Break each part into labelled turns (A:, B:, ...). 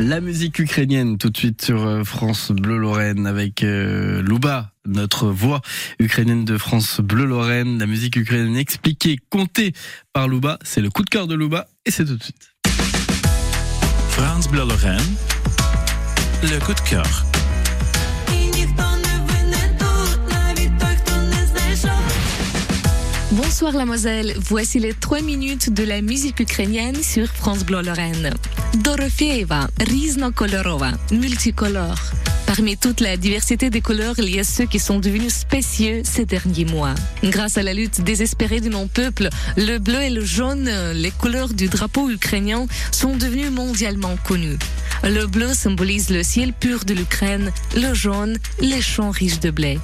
A: La musique ukrainienne tout de suite sur euh, France Bleu Lorraine avec euh, Louba, notre voix ukrainienne de France Bleu Lorraine. La musique ukrainienne expliquée, comptée par Louba. C'est le coup de cœur de Louba et c'est tout de suite.
B: France Bleu Lorraine, le coup de cœur.
C: Bonsoir la voici les trois minutes de la musique ukrainienne sur France Bleu Lorraine. Dorofeeva, Rizno Kolorova, multicolore. Parmi toute la diversité des couleurs, il y a ceux qui sont devenus spécieux ces derniers mois. Grâce à la lutte désespérée de mon peuple, le bleu et le jaune, les couleurs du drapeau ukrainien, sont devenus mondialement connues. Le bleu symbolise le ciel pur de l'Ukraine, le jaune, les champs riches de blé.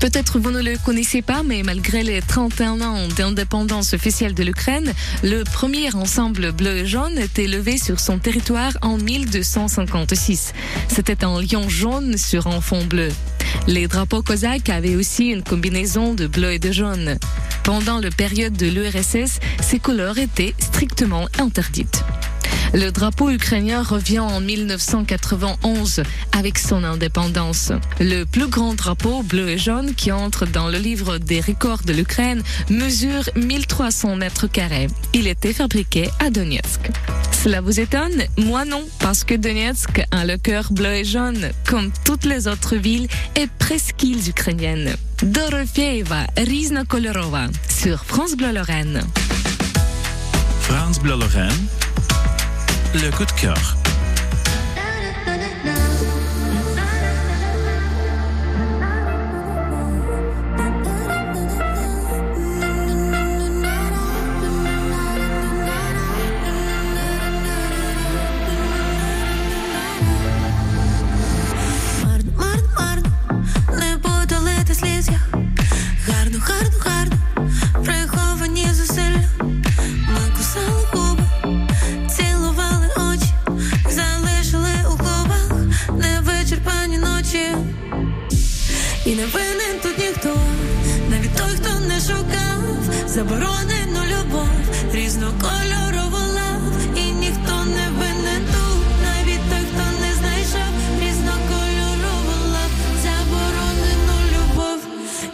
C: Peut-être vous ne le connaissez pas, mais malgré les 31 ans d'indépendance officielle de l'Ukraine, le premier ensemble bleu et jaune était levé sur son territoire en 1256. C'était un lion jaune sur un fond bleu. Les drapeaux cosaques avaient aussi une combinaison de bleu et de jaune. Pendant la période de l'URSS, ces couleurs étaient strictement interdites. Le drapeau ukrainien revient en 1991 avec son indépendance. Le plus grand drapeau bleu et jaune qui entre dans le livre des records de l'Ukraine mesure 1300 mètres carrés. Il était fabriqué à Donetsk. Cela vous étonne? Moi non, parce que Donetsk a le cœur bleu et jaune, comme toutes les autres villes et presqu'îles ukrainiennes. Dorofeeva, Rizna Kolorova, sur France Bleu Lorraine.
B: France Bleu Lorraine, le coup de cœur.
D: І не винен тут ніхто, навіть той, хто не шукав Заборонену любов, різнокольорову лав. І ніхто не винен тут, навіть той, хто не знайшов Різнокольорову лав, заборонену любов.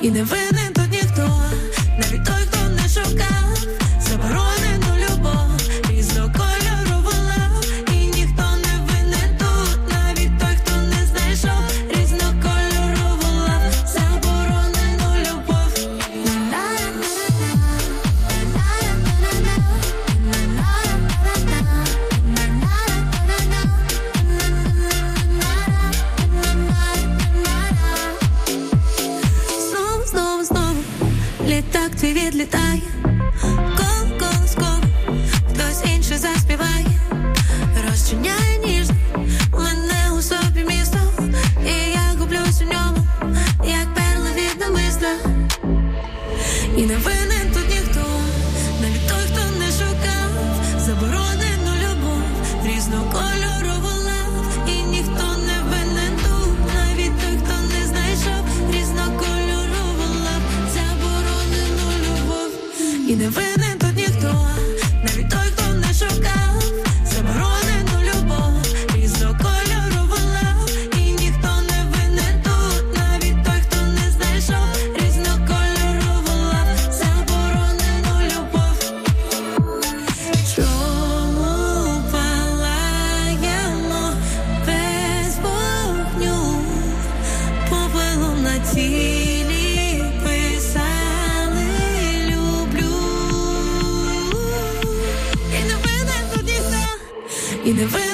D: І не винен відлітає Кол, колоском хтось інший заспіває. Розчиняє ніжно мене у собі місто І я гублюсь у ньому, як перла від намисла. І не винен тут ніхто, навіть той, хто не шукав Заборонену любов, різнокольорову І не винен тут ніхто, навіть той, хто не шукав Заборонену любов, різнокольорову лав І ніхто не винен тут, навіть той, хто не знайшов Різнокольорову лав, заборонену любов. Чому палаємо вогню? Повело на тілі люблю І